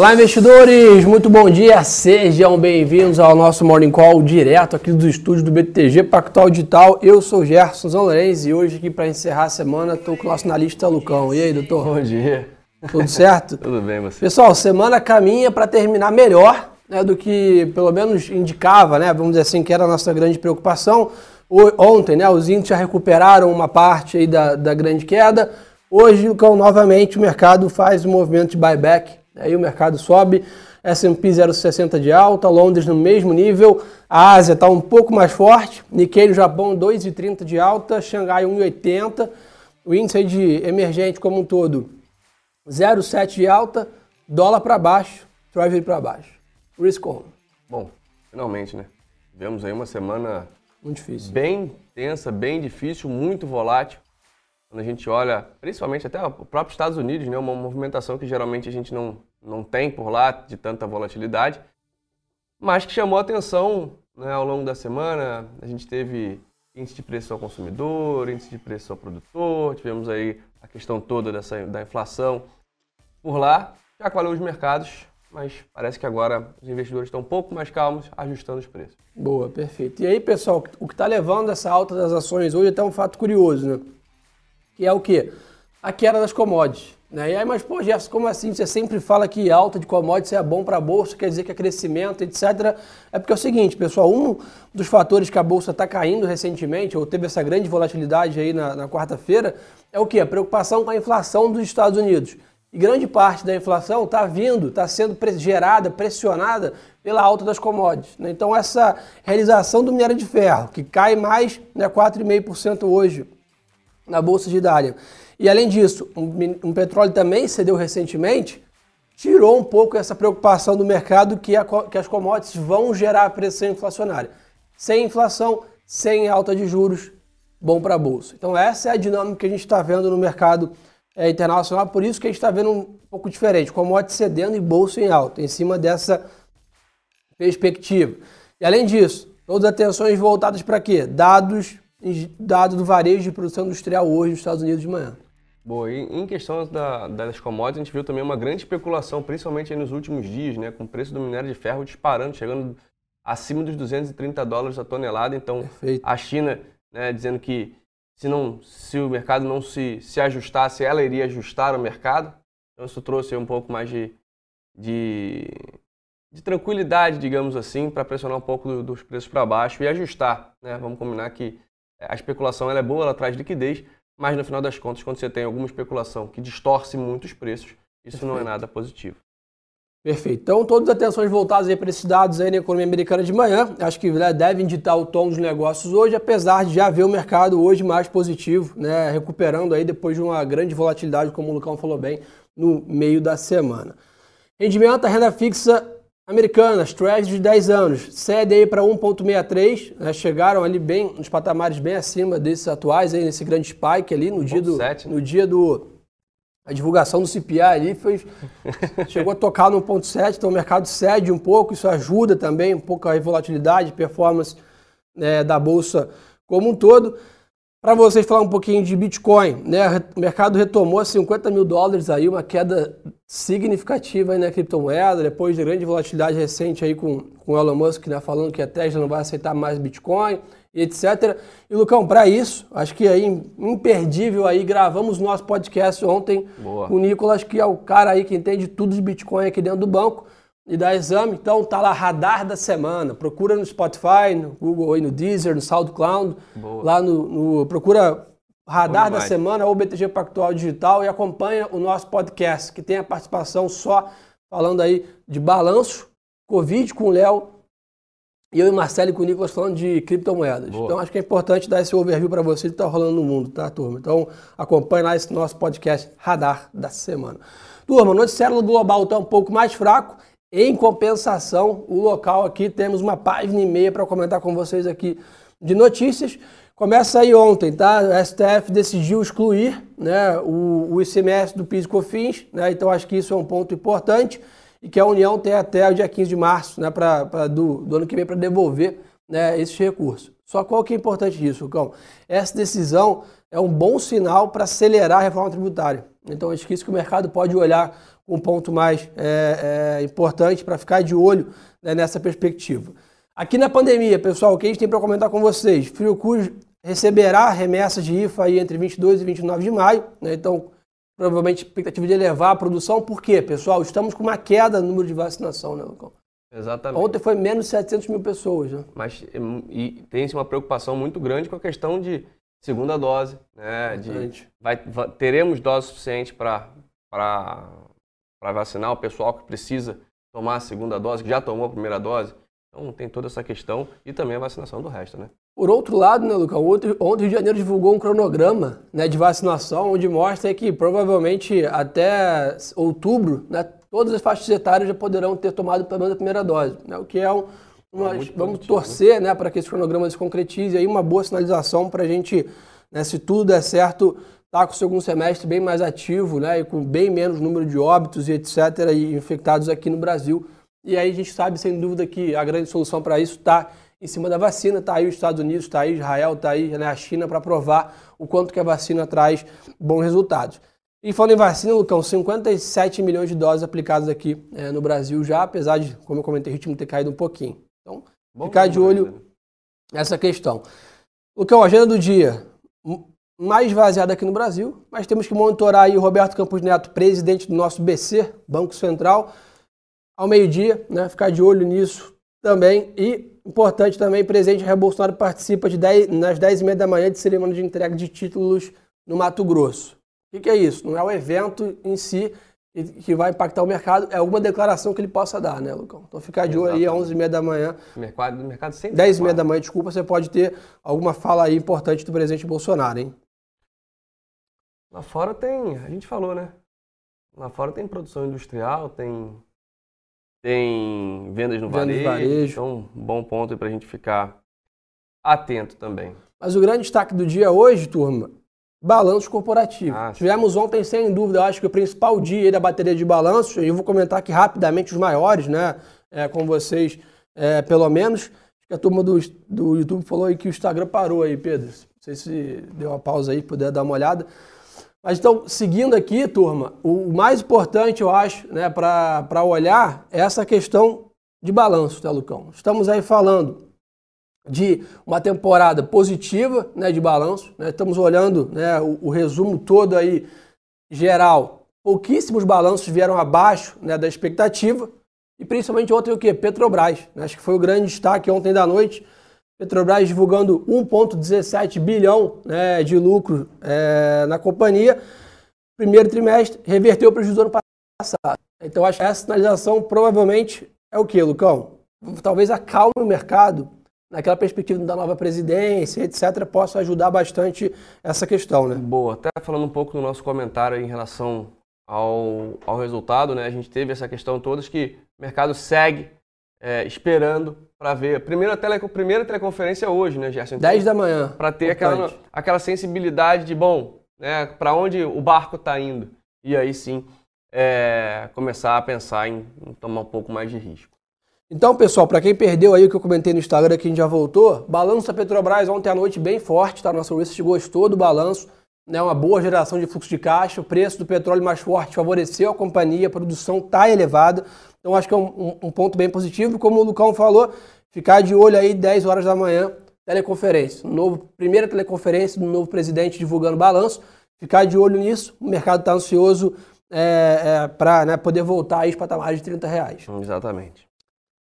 Olá, investidores! Muito bom dia! Sejam bem-vindos ao nosso Morning Call direto aqui dos estúdios do BTG Pactual Digital. Eu sou Gerson Zanlorenz e hoje aqui para encerrar a semana estou com o nosso analista Lucão. E aí, doutor? Bom dia! Tudo certo? Tudo bem, você? Pessoal, semana caminha para terminar melhor né, do que pelo menos indicava, né? Vamos dizer assim, que era a nossa grande preocupação. Ontem, né, os índices já recuperaram uma parte aí da, da grande queda. Hoje, Lucão, novamente o mercado faz um movimento de buyback Aí o mercado sobe, S&P 0,60 de alta, Londres no mesmo nível, a Ásia está um pouco mais forte, Nikkei no Japão 2,30 de alta, Xangai 1,80, o índice de emergente como um todo 0,7 de alta, dólar para baixo, Treasury para baixo. Risk on. Bom, finalmente, né? Tivemos aí uma semana muito difícil. Bem tensa, bem difícil, muito volátil. Quando a gente olha, principalmente até o próprio Estados Unidos, né, uma movimentação que geralmente a gente não, não tem por lá de tanta volatilidade, mas que chamou atenção né, ao longo da semana. A gente teve índice de preço ao consumidor, índice de preço ao produtor, tivemos aí a questão toda dessa, da inflação por lá. Já valeu os mercados, mas parece que agora os investidores estão um pouco mais calmos, ajustando os preços. Boa, perfeito. E aí, pessoal, o que está levando essa alta das ações hoje é até um fato curioso, né? que é o quê? A queda das commodities. Né? E aí, mas, pô, Gerson, como assim? Você sempre fala que alta de commodities é bom para a Bolsa, quer dizer que é crescimento, etc. É porque é o seguinte, pessoal, um dos fatores que a Bolsa está caindo recentemente, ou teve essa grande volatilidade aí na, na quarta-feira, é o quê? A preocupação com a inflação dos Estados Unidos. E grande parte da inflação está vindo, está sendo gerada, pressionada pela alta das commodities. Né? Então, essa realização do minério de ferro, que cai mais né, 4,5% hoje, na Bolsa de Dália. E além disso, um, um, petróleo também cedeu recentemente, tirou um pouco essa preocupação do mercado que, a, que as commodities vão gerar pressão inflacionária. Sem inflação, sem alta de juros, bom para a Bolsa. Então essa é a dinâmica que a gente está vendo no mercado é, internacional, por isso que a gente está vendo um pouco diferente, commodities cedendo e Bolsa em alta, em cima dessa perspectiva. E além disso, todas as atenções voltadas para quê? Dados dado do varejo de produção industrial hoje nos Estados Unidos de manhã. Boa, e em questão da, das commodities, a gente viu também uma grande especulação, principalmente nos últimos dias, né, com o preço do minério de ferro disparando, chegando acima dos 230 dólares a tonelada. Então, Perfeito. a China né, dizendo que se, não, se o mercado não se, se ajustasse, ela iria ajustar o mercado. Então, isso trouxe um pouco mais de, de, de tranquilidade, digamos assim, para pressionar um pouco dos preços para baixo e ajustar. Né? Vamos combinar que a especulação ela é boa, ela traz liquidez, mas no final das contas, quando você tem alguma especulação que distorce muito os preços, isso Perfeito. não é nada positivo. Perfeito. Então, todas as atenções voltadas para esses dados aí na economia americana de manhã, acho que né, devem ditar o tom dos negócios hoje, apesar de já ver o mercado hoje mais positivo, né, recuperando aí depois de uma grande volatilidade, como o Lucão falou bem, no meio da semana. Rendimento, a renda fixa Americanas, Treasury de 10 anos, cede aí para 1,63, né, chegaram ali bem, nos patamares bem acima desses atuais, aí, nesse grande spike ali, no dia do, 7, né? no dia do, a divulgação do CPI ali, foi, chegou a tocar no 1,7, então o mercado cede um pouco, isso ajuda também um pouco a volatilidade, performance né, da Bolsa como um todo. Para vocês falar um pouquinho de Bitcoin, né? O mercado retomou 50 mil dólares aí, uma queda significativa aí na criptomoeda, depois de grande volatilidade recente aí com, com Elon Musk, né? Falando que a Tesla não vai aceitar mais Bitcoin e etc. E Lucão, para isso, acho que aí imperdível aí, gravamos nosso podcast ontem Boa. com o Nicolas, que é o cara aí que entende tudo de Bitcoin aqui dentro do banco e dá exame. Então tá lá, radar da semana. Procura no Spotify, no Google, aí no Deezer, no SoundCloud. Boa. Lá no, no procura radar da semana ou BTG Pactual Digital e acompanha o nosso podcast, que tem a participação só falando aí de balanço, Covid com o Léo e eu e Marcelo e com o Nicolas falando de criptomoedas. Boa. Então acho que é importante dar esse overview para você que está rolando no mundo, tá, turma? Então acompanhe lá esse nosso podcast Radar da Semana. Turma, o noticiário global está um pouco mais fraco em compensação, o local aqui temos uma página e meia para comentar com vocês aqui de notícias. Começa aí ontem, tá? O STF decidiu excluir né, o, o ICMS do PIS e COFINS, né? então acho que isso é um ponto importante e que a União tem até o dia 15 de março né, pra, pra do, do ano que vem para devolver né, esses recursos. Só qual que é importante disso, Cão? Essa decisão é um bom sinal para acelerar a reforma tributária. Então acho que isso que o mercado pode olhar um ponto mais é, é, importante para ficar de olho né, nessa perspectiva. Aqui na pandemia, pessoal, o que a gente tem para comentar com vocês? Fiocruz receberá remessa de IFA aí entre 22 e 29 de maio, né? então provavelmente expectativa de elevar a produção. Por quê, pessoal? Estamos com uma queda no número de vacinação, né, Lucão? Exatamente. Ontem foi menos de 700 mil pessoas, né? Mas e tem-se uma preocupação muito grande com a questão de segunda dose, né? De, vai, vai, teremos dose suficiente para vacinar o pessoal que precisa tomar a segunda dose, que já tomou a primeira dose. Então tem toda essa questão e também a vacinação do resto, né? Por outro lado, né, Lucão, ontem, o Rio de Janeiro divulgou um cronograma né, de vacinação, onde mostra que provavelmente até outubro, né, todas as faixas etárias já poderão ter tomado pelo menos a primeira dose, né, o que é um, uma, é vamos torcer né, para que esse cronograma se concretize, aí uma boa sinalização para a gente, né, se tudo der certo, estar tá com o segundo semestre bem mais ativo né, e com bem menos número de óbitos e etc. E infectados aqui no Brasil. E aí a gente sabe, sem dúvida, que a grande solução para isso está em cima da vacina. Está aí os Estados Unidos, está aí Israel, está aí né, a China para provar o quanto que a vacina traz bons resultados. E falando em vacina, Lucão, 57 milhões de doses aplicadas aqui é, no Brasil já, apesar de, como eu comentei, o ritmo ter caído um pouquinho. Então, Bom, ficar de olho nessa questão. Lucão, agenda do dia mais esvaziada aqui no Brasil, mas temos que monitorar aí o Roberto Campos Neto, presidente do nosso BC, Banco Central, ao meio-dia, né? Ficar de olho nisso também. E, importante também, presidente Jair Bolsonaro participa de 10, nas 10h30 da manhã de cerimônia de entrega de títulos no Mato Grosso. O que, que é isso? Não é o evento em si que vai impactar o mercado, é alguma declaração que ele possa dar, né, Lucão? Então ficar de olho aí às 11h30 da manhã. Mercado, mercado sempre 10h30 da manhã, desculpa, você pode ter alguma fala aí importante do presidente Bolsonaro, hein? Lá fora tem, a gente falou, né? Lá fora tem produção industrial, tem tem vendas no varejo, varejo. Então, bom ponto para a gente ficar atento também. Mas o grande destaque do dia hoje, turma, balanço corporativo. Ah, Tivemos ontem, sem dúvida, eu acho que o principal dia da bateria de balanços, e eu vou comentar aqui rapidamente os maiores, né, é, com vocês, é, pelo menos. A turma do, do YouTube falou aí que o Instagram parou aí, Pedro. Não sei se deu uma pausa aí, puder dar uma olhada. Mas então, seguindo aqui, turma, o mais importante, eu acho, né, para olhar é essa questão de balanço, tá, Lucão? Estamos aí falando de uma temporada positiva né, de balanço. Né? Estamos olhando né, o, o, resumo todo aí geral. Pouquíssimos balanços vieram abaixo né, da expectativa. E principalmente ontem o que? Petrobras. Né? Acho que foi o grande destaque ontem da noite. Petrobras divulgando 1,17 bilhão né, de lucro é, na companhia. Primeiro trimestre reverteu o prejuízo do ano passado. Então acho que essa sinalização provavelmente é o que, Lucão? Talvez acalme o mercado naquela perspectiva da nova presidência, etc., possa ajudar bastante essa questão, né? Boa. Até falando um pouco do nosso comentário em relação ao, ao resultado, né? A gente teve essa questão toda que o mercado segue é, esperando para ver. A primeira, tele, primeira teleconferência hoje, né, Gerson? Então, 10 da manhã. Para ter aquela, aquela sensibilidade de, bom, né, para onde o barco está indo. E aí sim é, começar a pensar em, em, tomar um pouco mais de risco. Então, pessoal, para quem perdeu aí o que eu comentei no Instagram, que a gente já voltou, balanço da Petrobras ontem à noite bem forte, tá? Nossa Research gostou do balanço, né? Uma boa geração de fluxo de caixa, o preço do petróleo mais forte favoreceu a companhia, a produção está elevada. Então acho que é um, um, ponto bem positivo. Como o Lucão falou, ficar de olho aí 10 horas da manhã, teleconferência. Novo, primeira teleconferência do novo presidente divulgando balanço. Ficar de olho nisso. O mercado está ansioso é, é, para né, poder voltar aí para mais de 30 reais. Exatamente.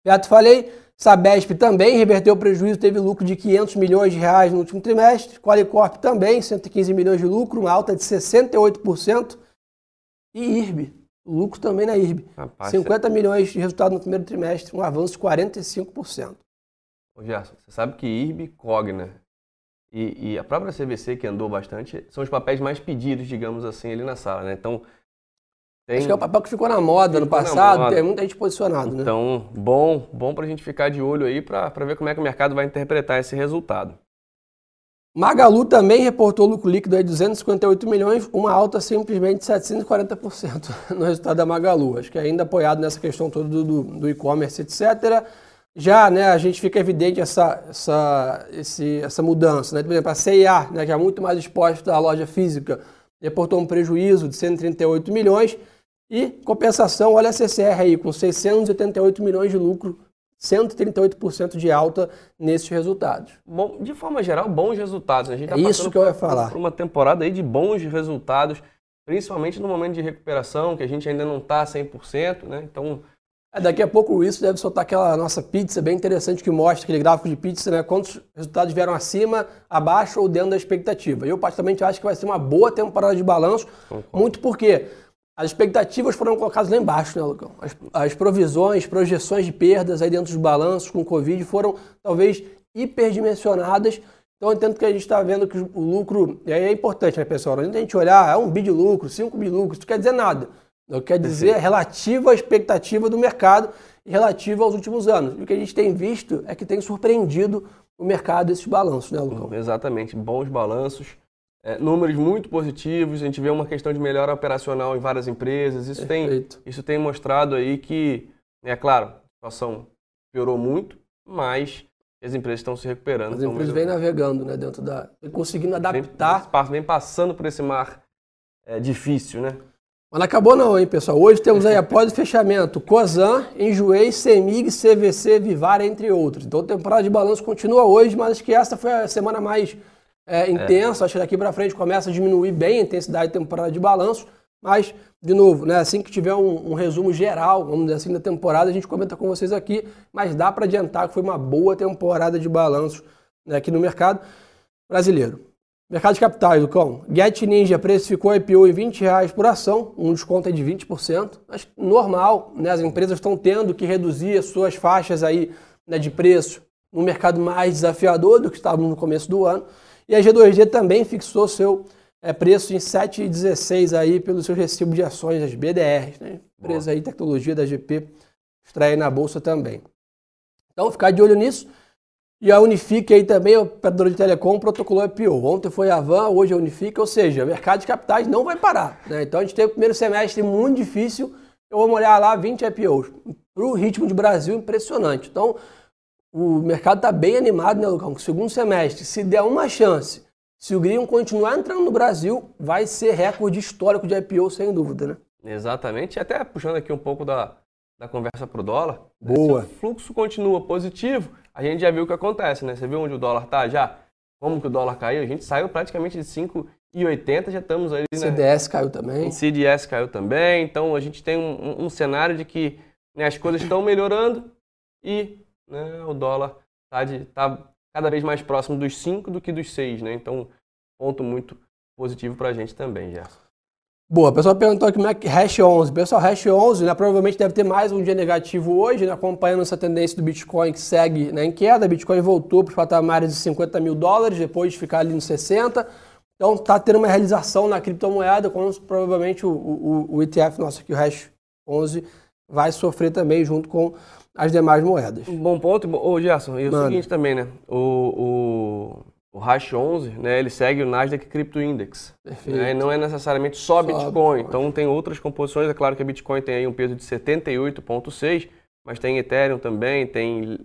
Beto, falei. Sabesp também reverteu o prejuízo, teve lucro de 500 milhões de reais no último trimestre. Qualicorp também, 115 milhões de lucro, uma alta de 68%. E IRB, lucro também na IRB. Rapaz, 50 milhões de resultado no primeiro trimestre, um avanço de 45%. Ô Gerson, você sabe que IRB, Cogna e, e, a própria CVC, que andou bastante, são os papéis mais pedidos, digamos assim, ali na sala, né? Então, tem... Acho que é o papel que ficou na moda ficou no passado, moda. tem muita gente posicionado, né? Então, bom, bom para a gente ficar de olho aí para ver como é que o mercado vai interpretar esse resultado. Magalu também reportou lucro líquido de 258 milhões, uma alta simplesmente de 740% no resultado da Magalu. Acho que ainda apoiado nessa questão toda do, do, do e-commerce, etc. Já né, a gente fica evidente essa, essa, esse, essa mudança. Né? Por exemplo, a CIA, né, que é muito mais exposta à loja física, reportou um prejuízo de 138 milhões e compensação, olha a CCR aí, com 688 milhões de lucro, 138% de alta nesses resultados. Bom, de forma geral, bons resultados. A gente tá é isso que eu ia falar. Por uma temporada aí de bons resultados, principalmente no momento de recuperação, que a gente ainda não está 100%, né? Então, é, daqui a pouco o Wilson deve soltar aquela nossa pizza bem interessante que mostra aquele gráfico de pizza, né? Quantos resultados vieram acima, abaixo ou dentro da expectativa. Eu, particularmente, acho que vai ser uma boa temporada de balanço, muito porque as expectativas foram colocadas lá embaixo, né, Lucão? As, as provisões, projeções de perdas aí dentro dos balanços com o Covid foram talvez hiperdimensionadas. Então, eu entendo que a gente está vendo que o lucro, e aí é importante, né, pessoal? Não a gente olhar, é um bi de lucro, cinco bi de lucro, isso não quer dizer nada. Eu quero dizer é relativo à expectativa do mercado e relativo aos últimos anos. E o que a gente tem visto é que tem surpreendido o mercado esses balanços, né, Lucão? Exatamente, bons balanços, é, números muito positivos, a gente vê uma questão de melhora operacional em várias empresas. Isso, tem, isso tem mostrado aí que, é claro, a situação piorou muito, mas as empresas estão se recuperando. As empresas vêm navegando né, dentro da. conseguindo adaptar. Vem, vem passando por esse mar é, difícil, né? Mas não acabou não, hein, pessoal? Hoje temos aí, após o fechamento, Cosan, Enjoei, Semig, CVC, Vivar, entre outros. Então a temporada de balanço continua hoje, mas acho que essa foi a semana mais é, intensa. É. Acho que daqui para frente começa a diminuir bem a intensidade da temporada de balanço. Mas, de novo, né, assim que tiver um, um, resumo geral, vamos dizer assim, da temporada, a gente comenta com vocês aqui. Mas dá para adiantar que foi uma boa temporada de balanço né, aqui no mercado brasileiro. Mercado de capitais, Lucão. Get Ninja precificou a IPO em 20 reais por ação, um desconto de 20%. Acho normal, né? As empresas estão tendo que reduzir as suas faixas aí né, de preço no mercado mais desafiador do que estávamos no começo do ano. E a G2G também fixou seu é, preço em 7,16 aí pelo seu recibo de ações, as BDRs, né? Empresa aí, tecnologia da GP, extrair na bolsa também. Então, ficar de olho nisso. E a Unifique aí também, o operador de telecom, protocolou IPO. Ontem foi a Van, hoje a Unifique, ou seja, o mercado de capitais não vai parar. Né? Então a gente teve o primeiro semestre muito difícil. Eu vou olhar lá 20 IPOs. Para o ritmo de Brasil, impressionante. Então, o mercado está bem animado, né, Lucão? Segundo semestre, se der uma chance, se o Green continuar entrando no Brasil, vai ser recorde histórico de IPO, sem dúvida, né? Exatamente. Até puxando aqui um pouco da, da conversa para o dólar. Boa. Se o fluxo continua positivo, a gente já viu o que acontece, né? Você viu onde o dólar está já? Como que o dólar caiu? A gente saiu praticamente de 5,80, já estamos aí... Né? CDS caiu também. O CDS caiu também. Então, a gente tem um, um cenário de que né, as coisas estão melhorando e né, o dólar está tá cada vez mais próximo dos 5 do que dos 6, né? Então, ponto muito positivo para a gente também, Gerson. Boa, o pessoal perguntou aqui como é que Hash 11. Pessoal, Hash 11 né, provavelmente deve ter mais um dia negativo hoje, né, acompanhando essa tendência do Bitcoin que segue né, em queda. Bitcoin voltou para os patamares de 50 mil dólares depois de ficar ali nos 60. Então está tendo uma realização na criptomoeda, como provavelmente o, o, o ETF nosso aqui, o Hash 11, vai sofrer também junto com as demais moedas. Um bom ponto. Ô, Gerson, e o seguinte também, né? O, o o Hash 11, né, ele segue o Nasdaq Crypto Index. Perfeito. Né, não é necessariamente só, só Bitcoin. Bitcoin. Então tem outras composições. É claro que a Bitcoin tem aí um peso de 78,6, mas tem Ethereum também, tem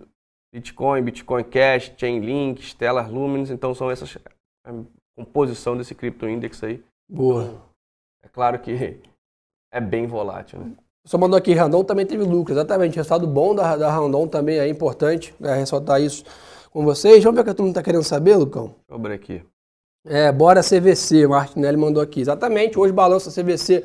Bitcoin, Bitcoin Cash, Chainlink, Stellar Lumens. Então são essas a composição desse Crypto Index aí. Boa. Então, é claro que é bem volátil, né? Só mandou aqui, Randon também teve lucro, exatamente. Resultado bom da, da Randon também é importante né, ressaltar isso com vocês. Vamos ver o que a turma está querendo saber, Lucão? Sobre aqui. É, bora CVC, o Martinelli mandou aqui. Exatamente, hoje balança CVC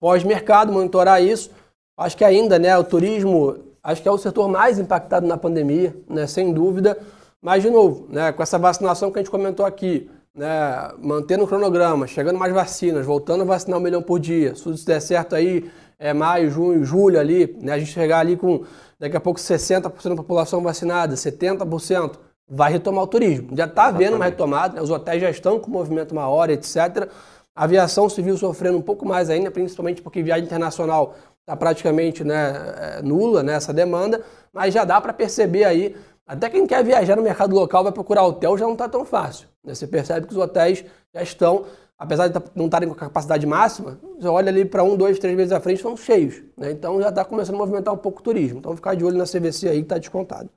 pós-mercado, monitorar isso. Acho que ainda, né, o turismo, acho que é o setor mais impactado na pandemia, né, sem dúvida. Mas, de novo, né, com essa vacinação que a gente comentou aqui, né, mantendo o cronograma, chegando mais vacinas, voltando a vacinar um milhão por dia, se tudo der certo aí, é maio, junho, julho ali, né, a gente chegar ali com daqui a pouco 60% da população vacinada, 70%, vai retomar o turismo. Já está havendo uma retomada, né? os hotéis já estão com movimento maior, etc. A aviação civil sofrendo um pouco mais ainda, principalmente porque viagem internacional está praticamente né, é, nula nessa né, demanda, mas já dá para perceber aí, até quem quer viajar no mercado local vai procurar hotel, já não está tão fácil. Né? Você percebe que os hotéis já estão apesar de tá, não estarem com capacidade máxima, você olha ali para um, dois, três meses à frente, estão cheios. Né? Então já está começando a movimentar um pouco o turismo. Então ficar de olho na CVC aí que está descontado.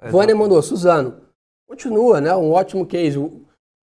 É, Vânia mandou, Suzano, continua, né? Um ótimo case.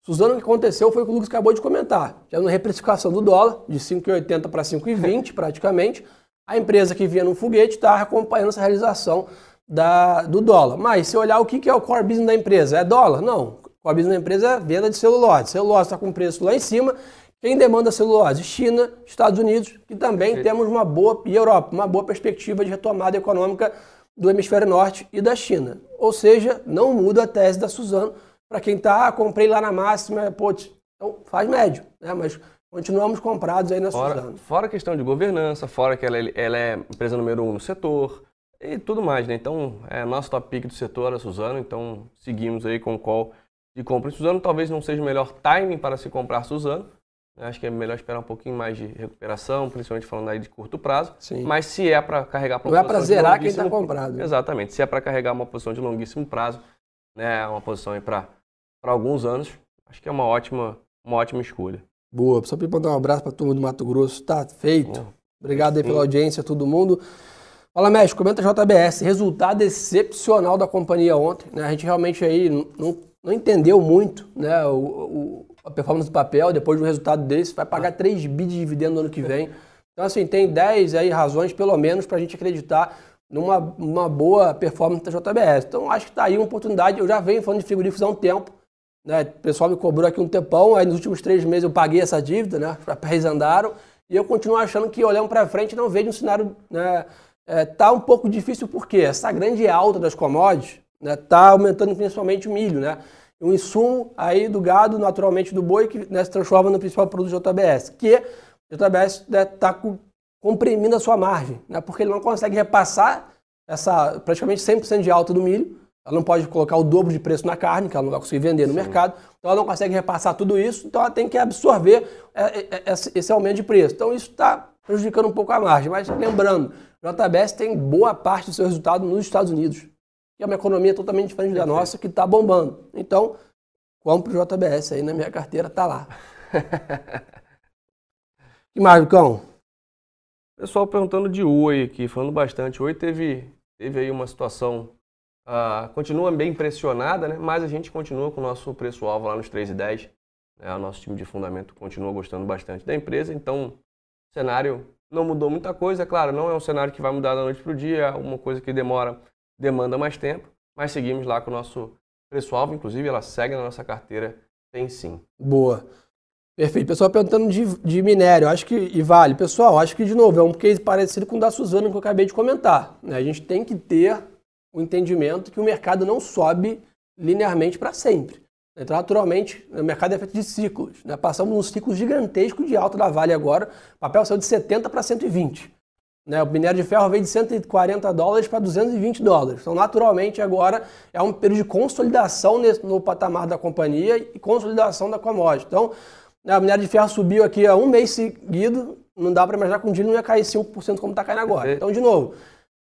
Suzano, o que aconteceu foi o que o Lucas acabou de comentar. Já na reprecificação do dólar, de 5,80 para 5,20 praticamente, a empresa que vinha no foguete está acompanhando essa realização da, do dólar. Mas se olhar o que, que é o core business da empresa, é dólar? Não. Business da empresa é venda de celulose. Celulose está com preço lá em cima. Quem demanda celulose? China, Estados Unidos, que também temos uma boa, e Europa, uma boa perspectiva de retomada econômica do hemisfério norte e da China. Ou seja, não muda a tese da Suzano para quem está, ah, comprei lá na máxima, pô, então faz médio, né? Mas continuamos comprados aí na fora, Suzano. Fora a questão de governança, fora que ela, ela é empresa número um no setor e tudo mais, né? Então, é nosso top pick do setor, a Suzano, então seguimos aí com o call de compra em Suzano. Talvez não seja o melhor timing para se comprar Suzano, né? Acho que é melhor esperar um pouquinho mais de recuperação, principalmente falando aí de curto prazo. Sim. Mas se é para carregar para Não é para zerar quem está comprado. Exatamente. Se é para carregar uma posição de longuíssimo prazo, né, uma posição aí para alguns anos, acho que é uma ótima, uma ótima escolha. Boa. Só para mandar um abraço para todo mundo do Mato Grosso. Tá feito. Bom, Obrigado aí pela audiência, todo mundo. Fala, México, comenta JBS. Resultado excepcional da companhia ontem. Né? A gente realmente aí não, não entendeu muito né, o, o, a performance do papel. Depois do resultado desse, vai pagar 3 bi de dividendo no ano que vem. Então, assim, tem 10 aí razões, pelo menos, para a gente acreditar numa uma boa performance da JBS. Então, acho que está aí uma oportunidade. Eu já venho falando de frigoríficos há um tempo. Né? O pessoal me cobrou aqui um tempão, aí nos últimos três meses eu paguei essa dívida, né? Os papéis andaram, e eu continuo achando que olhando para frente não vejo um cenário. Né? É, tá um pouco difícil porque essa grande alta das commodities né, tá aumentando principalmente o milho, né? Um insumo aí do gado, naturalmente do boi, que né, se transforma no principal produto do JBS, que o JBS está né, comprimindo a sua margem, né? Porque ele não consegue repassar essa praticamente 100% de alta do milho ela não pode colocar o dobro de preço na carne, que ela não vai conseguir vender no Sim. mercado. Então ela não consegue repassar tudo isso, então ela tem que absorver é, é, é, esse aumento de preço. Então isso está prejudicando um pouco a margem. Mas lembrando, o JBS tem boa parte do seu resultado nos Estados Unidos, que é uma economia totalmente diferente da nossa, que está bombando. Então, compre o JBS aí na minha carteira, tá lá. que mais, Lucão? Pessoal perguntando de Oi aqui, falando bastante. Oi teve, teve aí uma situação Uh, continua bem pressionada, né? mas a gente continua com o nosso preço-alvo lá nos 3,10. Né? O nosso time de fundamento continua gostando bastante da empresa, então o cenário não mudou muita coisa. É claro, não é um cenário que vai mudar da noite para o dia, é uma coisa que demora, demanda mais tempo, mas seguimos lá com o nosso preço-alvo, inclusive ela segue na nossa carteira, tem sim. Boa. Perfeito. Pessoal perguntando de, de minério, acho que, e vale. Pessoal, acho que, de novo, é um case parecido com o da Suzana que eu acabei de comentar. Né? A gente tem que ter o entendimento que o mercado não sobe linearmente para sempre. Então, naturalmente, o mercado é feito de ciclos. Né? Passamos um ciclo gigantesco de alta da Vale agora. O papel saiu de 70 para 120. Né? O minério de ferro veio de 140 dólares para 220 dólares. Então, naturalmente, agora é um período de consolidação nesse, no patamar da companhia e consolidação da commodity. Então, né, o minério de ferro subiu aqui há um mês seguido. Não dá para imaginar que um dia não ia cair 5% como está caindo agora. Então, de novo,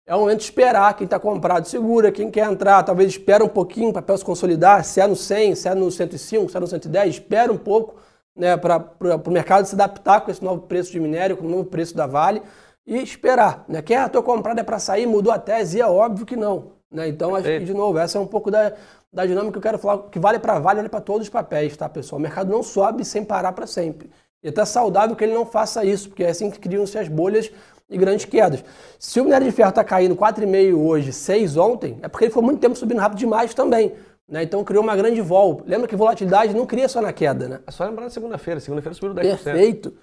é o momento de esperar. Quem está comprado segura, quem quer entrar, talvez espera um pouquinho para o papel se consolidar, se é no 100, se é no 105, se é no 110, espera um pouco né, para o mercado se adaptar com esse novo preço de minério, com o novo preço da Vale e esperar. Né? Quem ah, estou comprado é para sair, mudou a tese, e é óbvio que não. Né? Então, acho que, de novo, essa é um pouco da, da dinâmica que eu quero falar, que vale para Vale, vale para todos os papéis, tá, pessoal? O mercado não sobe sem parar para sempre. E até saudável que ele não faça isso, porque é assim que criam-se as bolhas e grandes quedas. Se o minério de ferro está caindo 4,5 hoje, 6 ontem, é porque ele foi muito tempo subindo rápido demais também. Né? Então criou uma grande vol. Lembra que volatilidade não cria só na queda, né? É só lembrar da segunda-feira. Segunda-feira subiu 10%. Perfeito.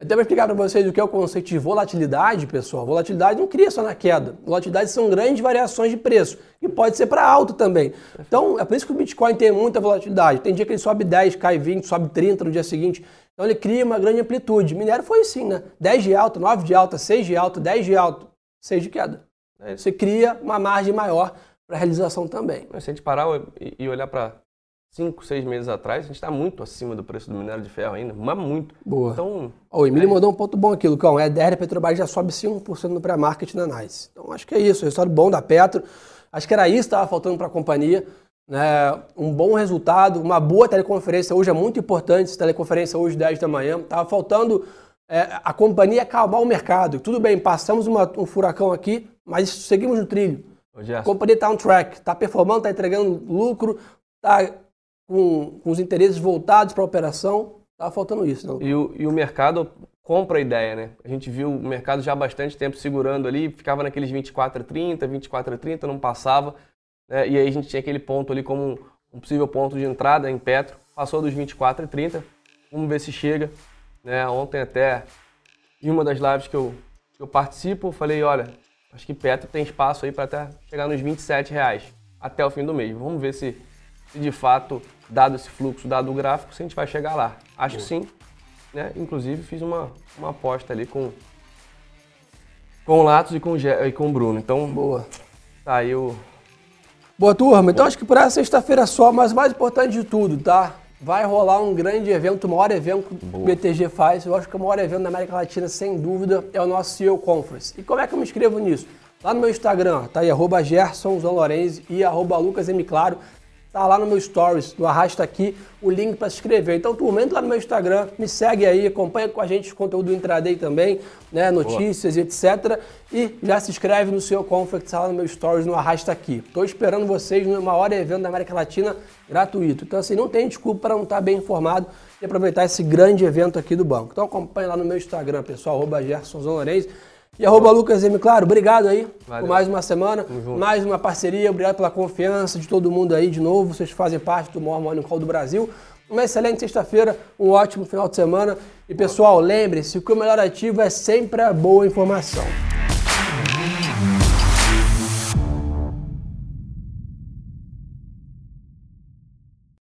Até vou explicar para vocês o que é o conceito de volatilidade, pessoal. Volatilidade não cria só na queda. Volatilidade são grandes variações de preço. E pode ser para alto também. Então, é por isso que o Bitcoin tem muita volatilidade. Tem dia que ele sobe 10, cai 20, sobe 30 no dia seguinte. Então ele cria uma grande amplitude. Minério foi assim, né? 10 de alta, 9 de alta, 6 de alta, 10 de alta, 6 de queda. É Você cria uma margem maior para a realização também. Se a gente parar e olhar para 5, 6 meses atrás, a gente está muito acima do preço do minério de ferro ainda, mas muito. Boa. Então, o Emílio é... mandou um ponto bom aqui, Lucão. A EDR Petrobras já sobe 5% no pré-market na NICE. Então acho que é isso, resultado bom da Petro. Acho que era isso que estava faltando para a companhia né, um bom resultado, uma boa teleconferência hoje é muito importante, teleconferência hoje 10 da manhã. Estava faltando é, a companhia acalmar o mercado. Tudo bem, passamos uma, um furacão aqui, mas seguimos no trilho. A companhia está on track, está performando, está entregando lucro, está com, com os interesses voltados para a operação, estava faltando isso. Não? E, o, e o mercado compra a ideia, né? A gente viu o mercado já há bastante tempo segurando ali, ficava naqueles 24 a 30, 24 a 30, não passava. Né? E aí a gente tinha aquele ponto ali como um possível ponto de entrada em Petro. Passou dos 24 a 30, vamos ver se chega. Né? Ontem até, em uma das lives que eu, que eu participo, eu falei, olha, acho que Petro tem espaço aí para até chegar nos 27 reais até o fim do mês. Vamos ver se, se de fato, dado esse fluxo, dado o gráfico, se a gente vai chegar lá. Acho que sim. Né? Inclusive fiz uma, uma aposta ali com, com o Latos e com, o, e com o Bruno. Então, boa. Tá aí o. Boa turma, então acho que por essa sexta-feira só, mas mais importante de tudo, tá? Vai rolar um grande evento, o maior evento que o BTG faz. Eu acho que o maior evento da América Latina, sem dúvida, é o nosso CEO Conference. E como é que eu me inscrevo nisso? Lá no meu Instagram, tá aí, arroba Gerson e arroba Lucas M. Claro. Tá lá no meu stories, do Arrasta Aqui, o link para se inscrever. Então, turma, entra lá no meu Instagram, me segue aí, acompanha com a gente o conteúdo do Intraday também, né, notícias Boa. e etc. E já se inscreve no seu Conflict, tá lá no meu stories, no Arrasta Aqui. Tô esperando vocês no maior evento da América Latina gratuito. Então, assim, não tem desculpa para não estar tá bem informado e aproveitar esse grande evento aqui do banco. Então, acompanha lá no meu Instagram, pessoal, arroba Gerson Lourenço. E arroba Lucas M. Claro, obrigado aí Valeu. por mais uma semana, mais uma parceria, obrigado pela confiança de todo mundo aí de novo, vocês fazem parte do maior Morning Call do Brasil. Uma excelente sexta-feira, um ótimo final de semana. E pessoal, lembre-se que o melhor ativo é sempre a boa informação.